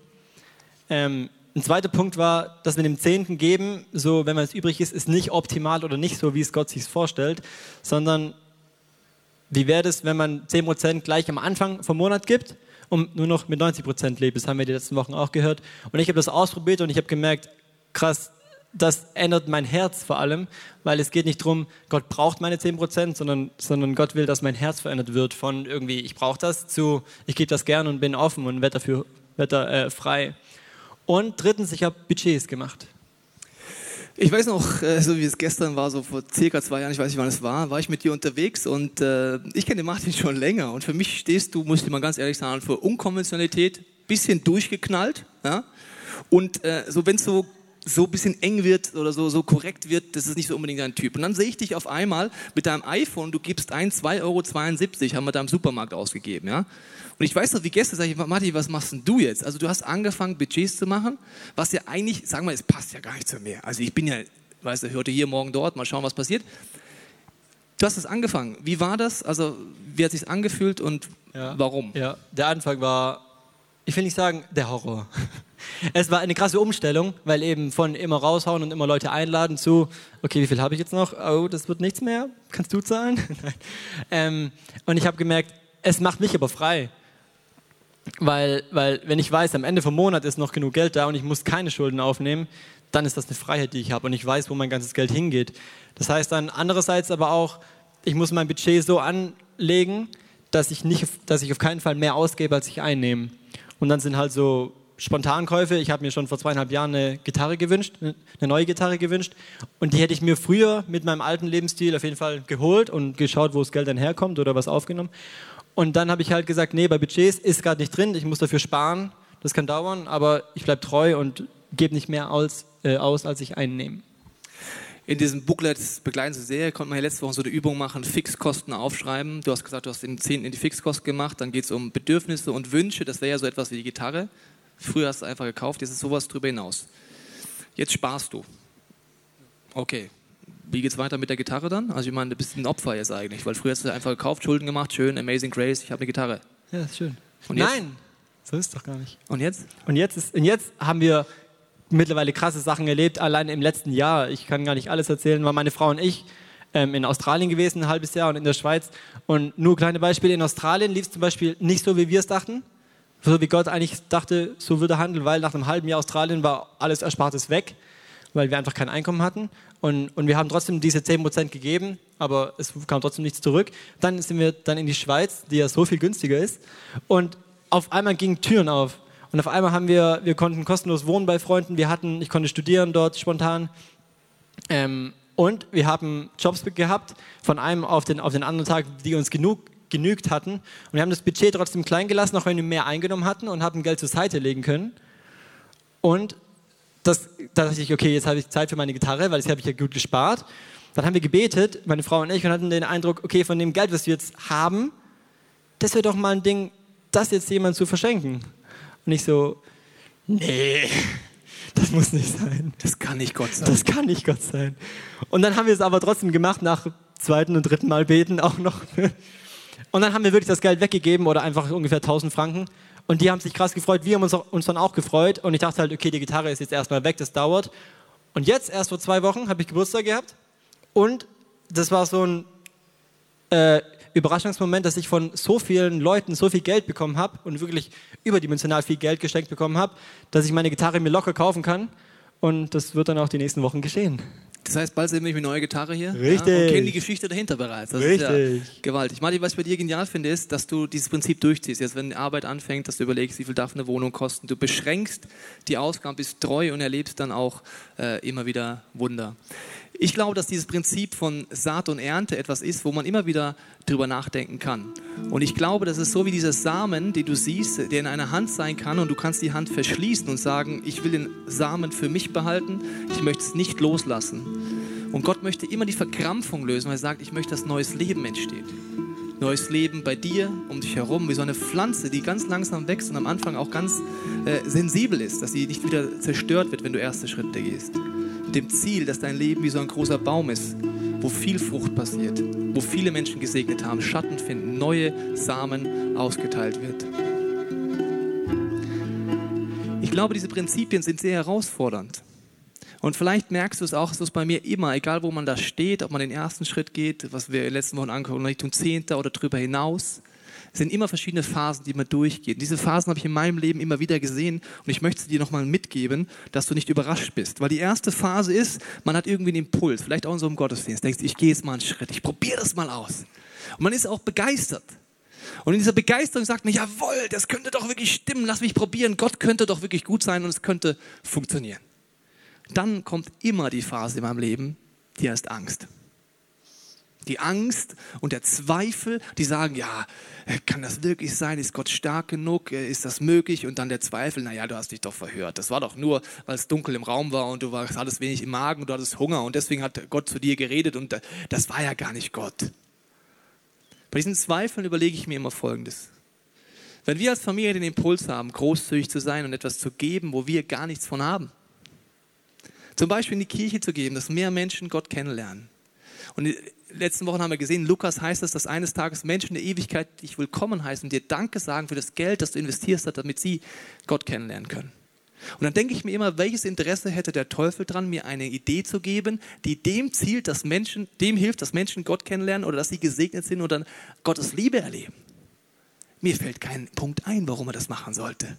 Ähm, ein zweiter Punkt war, dass wir dem Zehnten geben, so wenn man es übrig ist, ist nicht optimal oder nicht so, wie es Gott sich vorstellt, sondern wie wäre es, wenn man 10% gleich am Anfang vom Monat gibt und nur noch mit 90% lebt. Das haben wir die letzten Wochen auch gehört. Und ich habe das ausprobiert und ich habe gemerkt, krass, das ändert mein Herz vor allem, weil es geht nicht darum, Gott braucht meine 10%, sondern, sondern Gott will, dass mein Herz verändert wird von irgendwie, ich brauche das, zu, ich gebe das gern und bin offen und werde dafür werde, äh, frei. Und drittens, ich habe Budgets gemacht. Ich weiß noch, äh, so wie es gestern war, so vor circa zwei Jahren, ich weiß nicht wann es war, war ich mit dir unterwegs und äh, ich kenne Martin schon länger und für mich stehst du, muss ich mal ganz ehrlich sagen, für Unkonventionalität, bisschen durchgeknallt, ja, und äh, so wenn es so so ein bisschen eng wird oder so, so korrekt wird, das ist nicht so unbedingt dein Typ. Und dann sehe ich dich auf einmal mit deinem iPhone, du gibst ein, 2,72 Euro, haben wir da im Supermarkt ausgegeben, ja. Und ich weiß noch, wie gestern sage ich, Martin, was machst denn du jetzt? Also du hast angefangen, Budgets zu machen, was ja eigentlich, sagen wir, es passt ja gar nicht zu mir. Also ich bin ja, weißt du, heute hier, morgen dort, mal schauen, was passiert. Du hast es angefangen. Wie war das? Also wie hat es sich angefühlt und ja. warum? Ja, der Anfang war, ich will nicht sagen, der Horror. Es war eine krasse Umstellung, weil eben von immer raushauen und immer Leute einladen zu, okay, wie viel habe ich jetzt noch? Oh, das wird nichts mehr. Kannst du zahlen? ähm, und ich habe gemerkt, es macht mich aber frei. Weil, weil, wenn ich weiß, am Ende vom Monat ist noch genug Geld da und ich muss keine Schulden aufnehmen, dann ist das eine Freiheit, die ich habe und ich weiß, wo mein ganzes Geld hingeht. Das heißt dann andererseits aber auch, ich muss mein Budget so anlegen, dass ich, nicht, dass ich auf keinen Fall mehr ausgebe, als ich einnehme. Und dann sind halt so Spontankäufe. Ich habe mir schon vor zweieinhalb Jahren eine Gitarre gewünscht, eine neue Gitarre gewünscht. Und die hätte ich mir früher mit meinem alten Lebensstil auf jeden Fall geholt und geschaut, wo das Geld dann herkommt oder was aufgenommen. Und dann habe ich halt gesagt, nee, bei Budgets ist gerade nicht drin, ich muss dafür sparen, das kann dauern, aber ich bleibe treu und gebe nicht mehr aus, äh, aus, als ich einnehme. In diesem Booklet begleiten Sie sehr, konnte man ja letzte Woche so eine Übung machen, Fixkosten aufschreiben. Du hast gesagt, du hast den 10 in die Fixkosten gemacht, dann geht es um Bedürfnisse und Wünsche, das wäre ja so etwas wie die Gitarre. Früher hast du einfach gekauft, jetzt ist sowas drüber hinaus. Jetzt sparst du. Okay. Wie geht's weiter mit der Gitarre dann? Also ich meine, du bist ein Opfer jetzt eigentlich, weil früher hast du einfach gekauft, Schulden gemacht, schön, Amazing Grace, ich habe eine Gitarre. Ja, ist schön. Und Nein, so ist doch gar nicht. Und jetzt? Und jetzt, ist, und jetzt haben wir mittlerweile krasse Sachen erlebt, allein im letzten Jahr. Ich kann gar nicht alles erzählen, weil meine Frau und ich ähm, in Australien gewesen, ein halbes Jahr und in der Schweiz. Und nur kleine Beispiele, in Australien lief es zum Beispiel nicht so, wie wir es dachten so wie Gott eigentlich dachte, so würde handeln, weil nach einem halben Jahr Australien war alles Erspartes weg, weil wir einfach kein Einkommen hatten. Und, und wir haben trotzdem diese 10% gegeben, aber es kam trotzdem nichts zurück. Dann sind wir dann in die Schweiz, die ja so viel günstiger ist. Und auf einmal gingen Türen auf. Und auf einmal haben wir, wir konnten kostenlos wohnen bei Freunden. Wir hatten, ich konnte studieren dort spontan. Ähm, und wir haben Jobs gehabt, von einem auf den, auf den anderen Tag, die uns genug genügt hatten. Und wir haben das Budget trotzdem klein gelassen, auch wenn wir mehr eingenommen hatten und haben Geld zur Seite legen können. Und das, da dachte ich, okay, jetzt habe ich Zeit für meine Gitarre, weil das habe ich ja gut gespart. Dann haben wir gebetet, meine Frau und ich, und hatten den Eindruck, okay, von dem Geld, was wir jetzt haben, das wäre doch mal ein Ding, das jetzt jemand zu verschenken. Und ich so, nee, das muss nicht sein. Das kann nicht Gott sein. Das kann nicht Gott sein. Und dann haben wir es aber trotzdem gemacht, nach zweiten und dritten Mal beten auch noch. Und dann haben wir wirklich das Geld weggegeben oder einfach ungefähr 1000 Franken. Und die haben sich krass gefreut. Wir haben uns, uns dann auch gefreut. Und ich dachte halt, okay, die Gitarre ist jetzt erstmal weg, das dauert. Und jetzt, erst vor zwei Wochen, habe ich Geburtstag gehabt. Und das war so ein äh, Überraschungsmoment, dass ich von so vielen Leuten so viel Geld bekommen habe und wirklich überdimensional viel Geld geschenkt bekommen habe, dass ich meine Gitarre mir locker kaufen kann. Und das wird dann auch die nächsten Wochen geschehen. Das heißt, bald sehen wir mit neue Gitarre hier. Richtig. Ja, und kennen die Geschichte dahinter bereits. Das Richtig. ist ja gewaltig. Martin, was ich bei dir genial finde, ist, dass du dieses Prinzip durchziehst. Jetzt, wenn die Arbeit anfängt, dass du überlegst, wie viel darf eine Wohnung kosten. Du beschränkst die Ausgaben, bist treu und erlebst dann auch äh, immer wieder Wunder. Ich glaube, dass dieses Prinzip von Saat und Ernte etwas ist, wo man immer wieder drüber nachdenken kann. Und ich glaube, das ist so wie dieser Samen, den du siehst, der in einer Hand sein kann und du kannst die Hand verschließen und sagen, ich will den Samen für mich behalten, ich möchte es nicht loslassen. Und Gott möchte immer die Verkrampfung lösen, weil er sagt, ich möchte, dass neues Leben entsteht. Neues Leben bei dir, um dich herum, wie so eine Pflanze, die ganz langsam wächst und am Anfang auch ganz äh, sensibel ist, dass sie nicht wieder zerstört wird, wenn du erste Schritte gehst dem Ziel, dass dein Leben wie so ein großer Baum ist, wo viel Frucht passiert, wo viele Menschen gesegnet haben, Schatten finden, neue Samen ausgeteilt wird. Ich glaube, diese Prinzipien sind sehr herausfordernd. Und vielleicht merkst du es auch, es ist bei mir immer, egal wo man da steht, ob man den ersten Schritt geht, was wir in den letzten Wochen angucken, Richtung Zehnter oder darüber hinaus. Es sind immer verschiedene Phasen, die man durchgeht. Diese Phasen habe ich in meinem Leben immer wieder gesehen und ich möchte sie dir nochmal mitgeben, dass du nicht überrascht bist. Weil die erste Phase ist, man hat irgendwie einen Impuls, vielleicht auch in so einem Gottesdienst, denkst, ich gehe jetzt mal einen Schritt, ich probiere das mal aus. Und man ist auch begeistert. Und in dieser Begeisterung sagt man, jawohl, das könnte doch wirklich stimmen, lass mich probieren, Gott könnte doch wirklich gut sein und es könnte funktionieren. dann kommt immer die Phase in meinem Leben, die heißt Angst. Die Angst und der Zweifel, die sagen, ja, kann das wirklich sein? Ist Gott stark genug? Äh, ist das möglich? Und dann der Zweifel, naja, du hast dich doch verhört. Das war doch nur, weil es dunkel im Raum war und du warst, hattest wenig im Magen und du hattest Hunger und deswegen hat Gott zu dir geredet und äh, das war ja gar nicht Gott. Bei diesen Zweifeln überlege ich mir immer Folgendes. Wenn wir als Familie den Impuls haben, großzügig zu sein und etwas zu geben, wo wir gar nichts von haben, zum Beispiel in die Kirche zu geben, dass mehr Menschen Gott kennenlernen. Und letzten Wochen haben wir gesehen, Lukas heißt es, dass eines Tages Menschen der Ewigkeit dich willkommen heißen und dir Danke sagen für das Geld, das du investierst hast, damit sie Gott kennenlernen können. Und dann denke ich mir immer, welches Interesse hätte der Teufel dran, mir eine Idee zu geben, die dem zielt, dass Menschen, dem hilft, dass Menschen Gott kennenlernen oder dass sie gesegnet sind oder Gottes Liebe erleben. Mir fällt kein Punkt ein, warum er das machen sollte.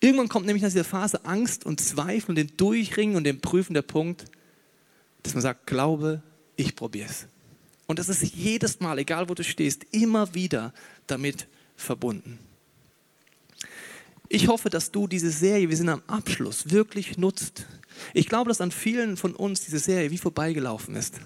Irgendwann kommt nämlich nach dieser Phase Angst und Zweifel und dem Durchringen und dem Prüfen der Punkt, dass man sagt, glaube, ich probiere es. Und das ist jedes Mal, egal wo du stehst, immer wieder damit verbunden. Ich hoffe, dass du diese Serie, wir sind am Abschluss, wirklich nutzt. Ich glaube, dass an vielen von uns diese Serie wie vorbeigelaufen ist.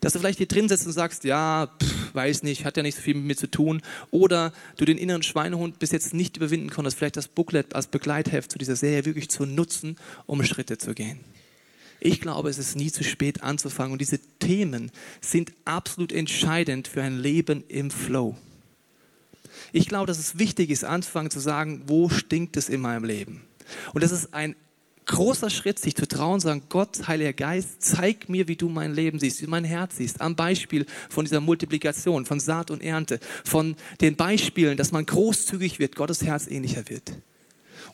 Dass du vielleicht hier drin sitzt und sagst, ja, pff, weiß nicht, hat ja nicht so viel mit mir zu tun. Oder du den inneren Schweinehund bis jetzt nicht überwinden konntest, vielleicht das Booklet als Begleitheft zu dieser Serie wirklich zu nutzen, um Schritte zu gehen. Ich glaube, es ist nie zu spät anzufangen und diese Themen sind absolut entscheidend für ein Leben im Flow. Ich glaube, dass es wichtig ist, anzufangen zu sagen, wo stinkt es in meinem Leben? Und das ist ein großer Schritt, sich zu trauen, und sagen, Gott, Heiliger Geist, zeig mir, wie du mein Leben siehst, wie mein Herz siehst. Am Beispiel von dieser Multiplikation, von Saat und Ernte, von den Beispielen, dass man großzügig wird, Gottes Herz ähnlicher wird.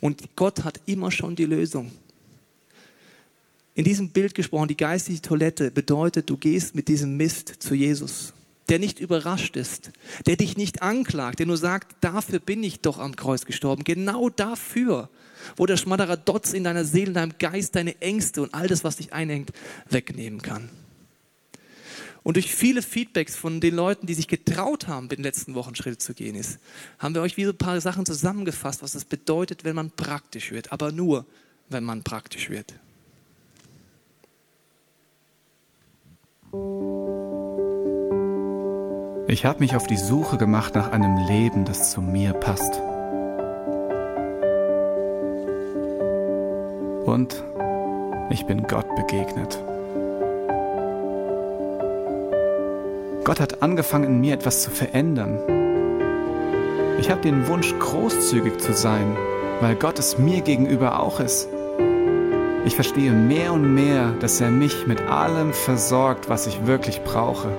Und Gott hat immer schon die Lösung. In diesem Bild gesprochen, die geistliche Toilette bedeutet, du gehst mit diesem Mist zu Jesus der nicht überrascht ist, der dich nicht anklagt, der nur sagt, dafür bin ich doch am Kreuz gestorben, genau dafür, wo der Schmadderadotz in deiner Seele, in deinem Geist deine Ängste und all das, was dich einhängt, wegnehmen kann. Und durch viele Feedbacks von den Leuten, die sich getraut haben, in den letzten Wochen Schritte zu gehen, ist, haben wir euch wie so ein paar Sachen zusammengefasst, was das bedeutet, wenn man praktisch wird, aber nur, wenn man praktisch wird. Ich habe mich auf die Suche gemacht nach einem Leben, das zu mir passt. Und ich bin Gott begegnet. Gott hat angefangen in mir etwas zu verändern. Ich habe den Wunsch, großzügig zu sein, weil Gott es mir gegenüber auch ist. Ich verstehe mehr und mehr, dass er mich mit allem versorgt, was ich wirklich brauche.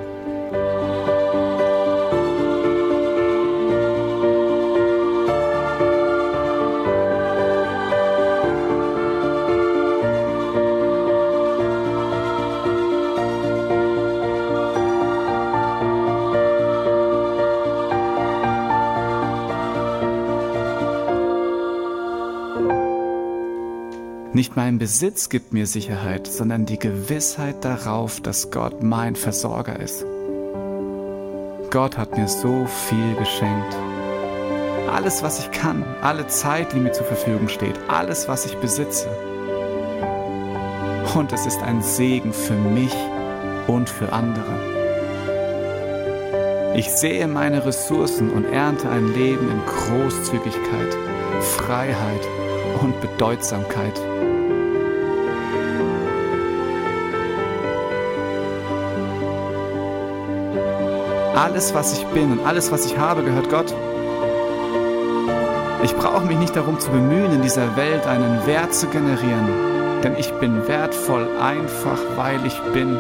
Besitz gibt mir Sicherheit, sondern die Gewissheit darauf, dass Gott mein Versorger ist. Gott hat mir so viel geschenkt. Alles, was ich kann, alle Zeit, die mir zur Verfügung steht, alles, was ich besitze. Und es ist ein Segen für mich und für andere. Ich sehe meine Ressourcen und ernte ein Leben in Großzügigkeit, Freiheit und Bedeutsamkeit. Alles, was ich bin und alles, was ich habe, gehört Gott. Ich brauche mich nicht darum zu bemühen, in dieser Welt einen Wert zu generieren, denn ich bin wertvoll einfach, weil ich bin.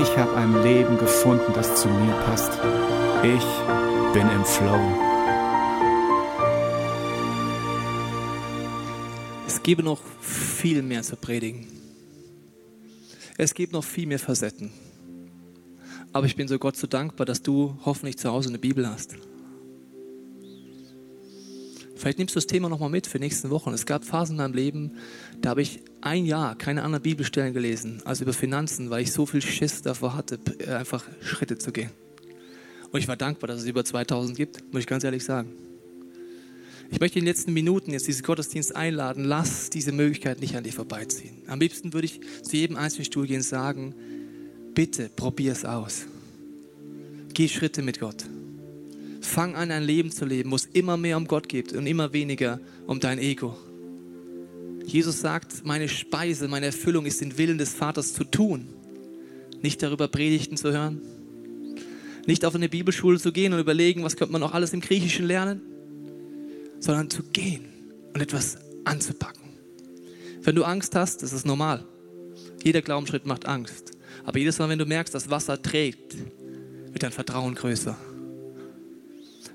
Ich habe ein Leben gefunden, das zu mir passt. Ich bin im Flow. Es gäbe noch viel mehr zu predigen. Es gibt noch viel mehr Facetten. Aber ich bin so Gott so dankbar, dass du hoffentlich zu Hause eine Bibel hast. Vielleicht nimmst du das Thema nochmal mit für nächste Wochen. Es gab Phasen in meinem Leben, da habe ich ein Jahr keine anderen Bibelstellen gelesen als über Finanzen, weil ich so viel Schiss davor hatte, einfach Schritte zu gehen. Und ich war dankbar, dass es über 2000 gibt, muss ich ganz ehrlich sagen. Ich möchte in den letzten Minuten jetzt diesen Gottesdienst einladen. Lass diese Möglichkeit nicht an dir vorbeiziehen. Am liebsten würde ich zu jedem einzelnen Stuhl gehen und sagen, bitte probier es aus. Geh Schritte mit Gott. Fang an, ein Leben zu leben, wo es immer mehr um Gott geht und immer weniger um dein Ego. Jesus sagt, meine Speise, meine Erfüllung ist den Willen des Vaters zu tun. Nicht darüber Predigten zu hören, nicht auf eine Bibelschule zu gehen und überlegen, was könnte man noch alles im Griechischen lernen, sondern zu gehen und etwas anzupacken. Wenn du Angst hast, das ist normal. Jeder Glaubensschritt macht Angst. Aber jedes Mal, wenn du merkst, dass Wasser trägt, wird dein Vertrauen größer.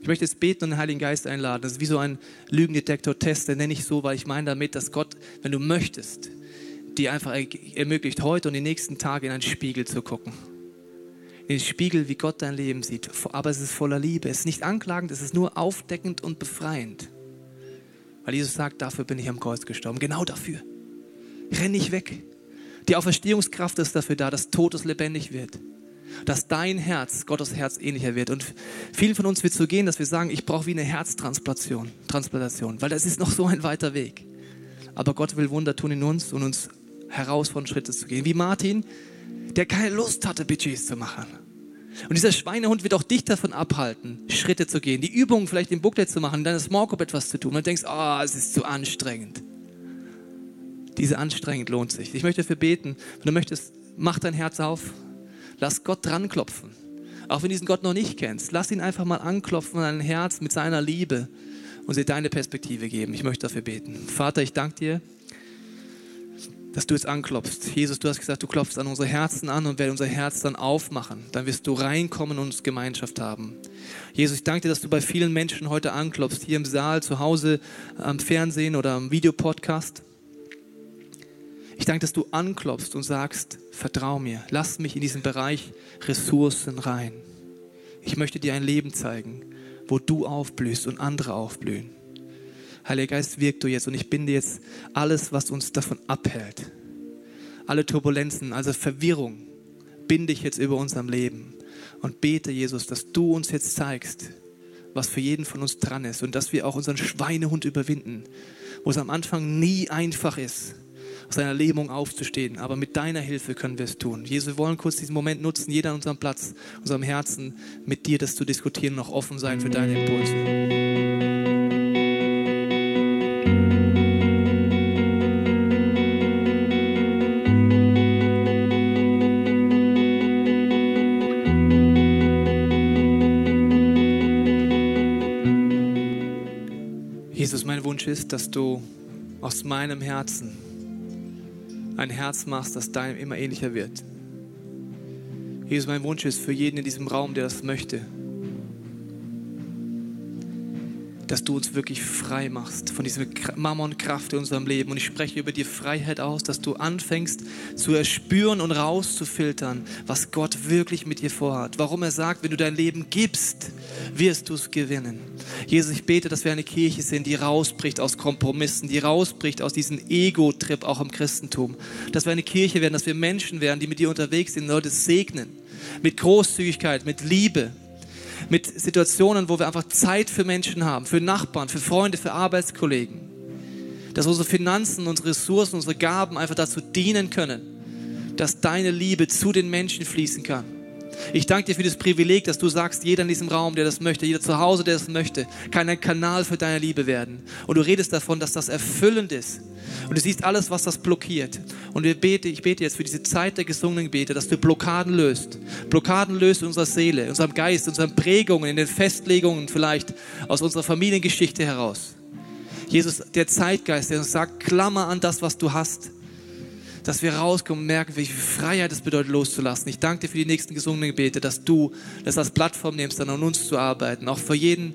Ich möchte jetzt beten und den Heiligen Geist einladen. Das ist wie so ein Lügendetektor-Test, den nenne ich so, weil ich meine damit, dass Gott, wenn du möchtest, dir einfach ermöglicht, heute und die nächsten Tage in einen Spiegel zu gucken. In den Spiegel, wie Gott dein Leben sieht. Aber es ist voller Liebe. Es ist nicht anklagend, es ist nur aufdeckend und befreiend. Weil Jesus sagt, dafür bin ich am Kreuz gestorben. Genau dafür. Renn nicht weg. Die Auferstehungskraft ist dafür da, dass Todes lebendig wird dass dein Herz Gottes Herz ähnlicher wird. Und vielen von uns wird so gehen, dass wir sagen, ich brauche wie eine Herztransplantation, Transplantation, weil das ist noch so ein weiter Weg. Aber Gott will Wunder tun in uns und uns herausfordern, Schritte zu gehen. Wie Martin, der keine Lust hatte, Budgets zu machen. Und dieser Schweinehund wird auch dich davon abhalten, Schritte zu gehen, die Übungen vielleicht im Booklet zu machen, in deiner Small Group etwas zu tun. Und du denkst, oh, es ist zu anstrengend. Diese anstrengend lohnt sich. Ich möchte dafür beten, wenn du möchtest, mach dein Herz auf, Lass Gott dran klopfen. Auch wenn du diesen Gott noch nicht kennst, lass ihn einfach mal anklopfen an dein Herz mit seiner Liebe und dir deine Perspektive geben. Ich möchte dafür beten. Vater, ich danke dir, dass du jetzt anklopfst. Jesus, du hast gesagt, du klopfst an unsere Herzen an und werde unser Herz dann aufmachen. Dann wirst du reinkommen und uns Gemeinschaft haben. Jesus, ich danke dir, dass du bei vielen Menschen heute anklopfst, hier im Saal, zu Hause, am Fernsehen oder am Videopodcast. Danke, dass du anklopfst und sagst, vertrau mir, lass mich in diesen Bereich Ressourcen rein. Ich möchte dir ein Leben zeigen, wo du aufblühst und andere aufblühen. Heiliger Geist, wirk du jetzt und ich binde jetzt alles, was uns davon abhält. Alle Turbulenzen, also Verwirrung, binde ich jetzt über unserem Leben und bete, Jesus, dass du uns jetzt zeigst, was für jeden von uns dran ist und dass wir auch unseren Schweinehund überwinden, wo es am Anfang nie einfach ist aus einer Lähmung aufzustehen. Aber mit deiner Hilfe können wir es tun. Jesus, wir wollen kurz diesen Moment nutzen, jeder an unserem Platz, unserem Herzen, mit dir das zu diskutieren, noch offen sein für deine Impulse. Jesus, mein Wunsch ist, dass du aus meinem Herzen ein Herz machst, das deinem immer ähnlicher wird. Jesus, mein Wunsch ist für jeden in diesem Raum, der das möchte, dass du uns wirklich frei machst von dieser Mammon-Kraft in unserem Leben. Und ich spreche über die Freiheit aus, dass du anfängst zu erspüren und rauszufiltern, was Gott wirklich mit dir vorhat. Warum er sagt, wenn du dein Leben gibst, wirst du es gewinnen. Jesus, ich bete, dass wir eine Kirche sind, die rausbricht aus Kompromissen, die rausbricht aus diesem Ego-Trip auch im Christentum. Dass wir eine Kirche werden, dass wir Menschen werden, die mit dir unterwegs sind, Leute segnen. Mit Großzügigkeit, mit Liebe mit Situationen, wo wir einfach Zeit für Menschen haben, für Nachbarn, für Freunde, für Arbeitskollegen. Dass unsere Finanzen, unsere Ressourcen, unsere Gaben einfach dazu dienen können, dass deine Liebe zu den Menschen fließen kann. Ich danke dir für das Privileg, dass du sagst, jeder in diesem Raum, der das möchte, jeder zu Hause, der das möchte, kann ein Kanal für deine Liebe werden. Und du redest davon, dass das erfüllend ist. Und du siehst alles, was das blockiert. Und wir bete, ich bete jetzt für diese Zeit der gesungenen Gebete, dass du Blockaden löst. Blockaden löst in unserer Seele, in unserem Geist, in unseren Prägungen, in den Festlegungen vielleicht aus unserer Familiengeschichte heraus. Jesus, der Zeitgeist, der uns sagt, klammer an das, was du hast dass wir rauskommen und merken, wie viel Freiheit es bedeutet, loszulassen. Ich danke dir für die nächsten gesungenen Gebete, dass du das als Plattform nimmst, dann an uns zu arbeiten. Auch für jeden,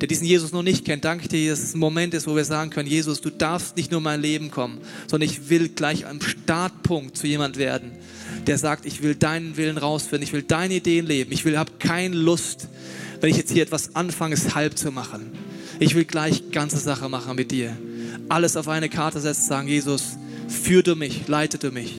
der diesen Jesus noch nicht kennt, danke dir, dass es ein Moment ist, wo wir sagen können, Jesus, du darfst nicht nur in mein Leben kommen, sondern ich will gleich am Startpunkt zu jemand werden, der sagt, ich will deinen Willen rausfinden, ich will deine Ideen leben, ich will, habe keine Lust, wenn ich jetzt hier etwas anfange, es halb zu machen. Ich will gleich ganze Sache machen mit dir. Alles auf eine Karte setzen, sagen, Jesus, führ du mich, leite du mich.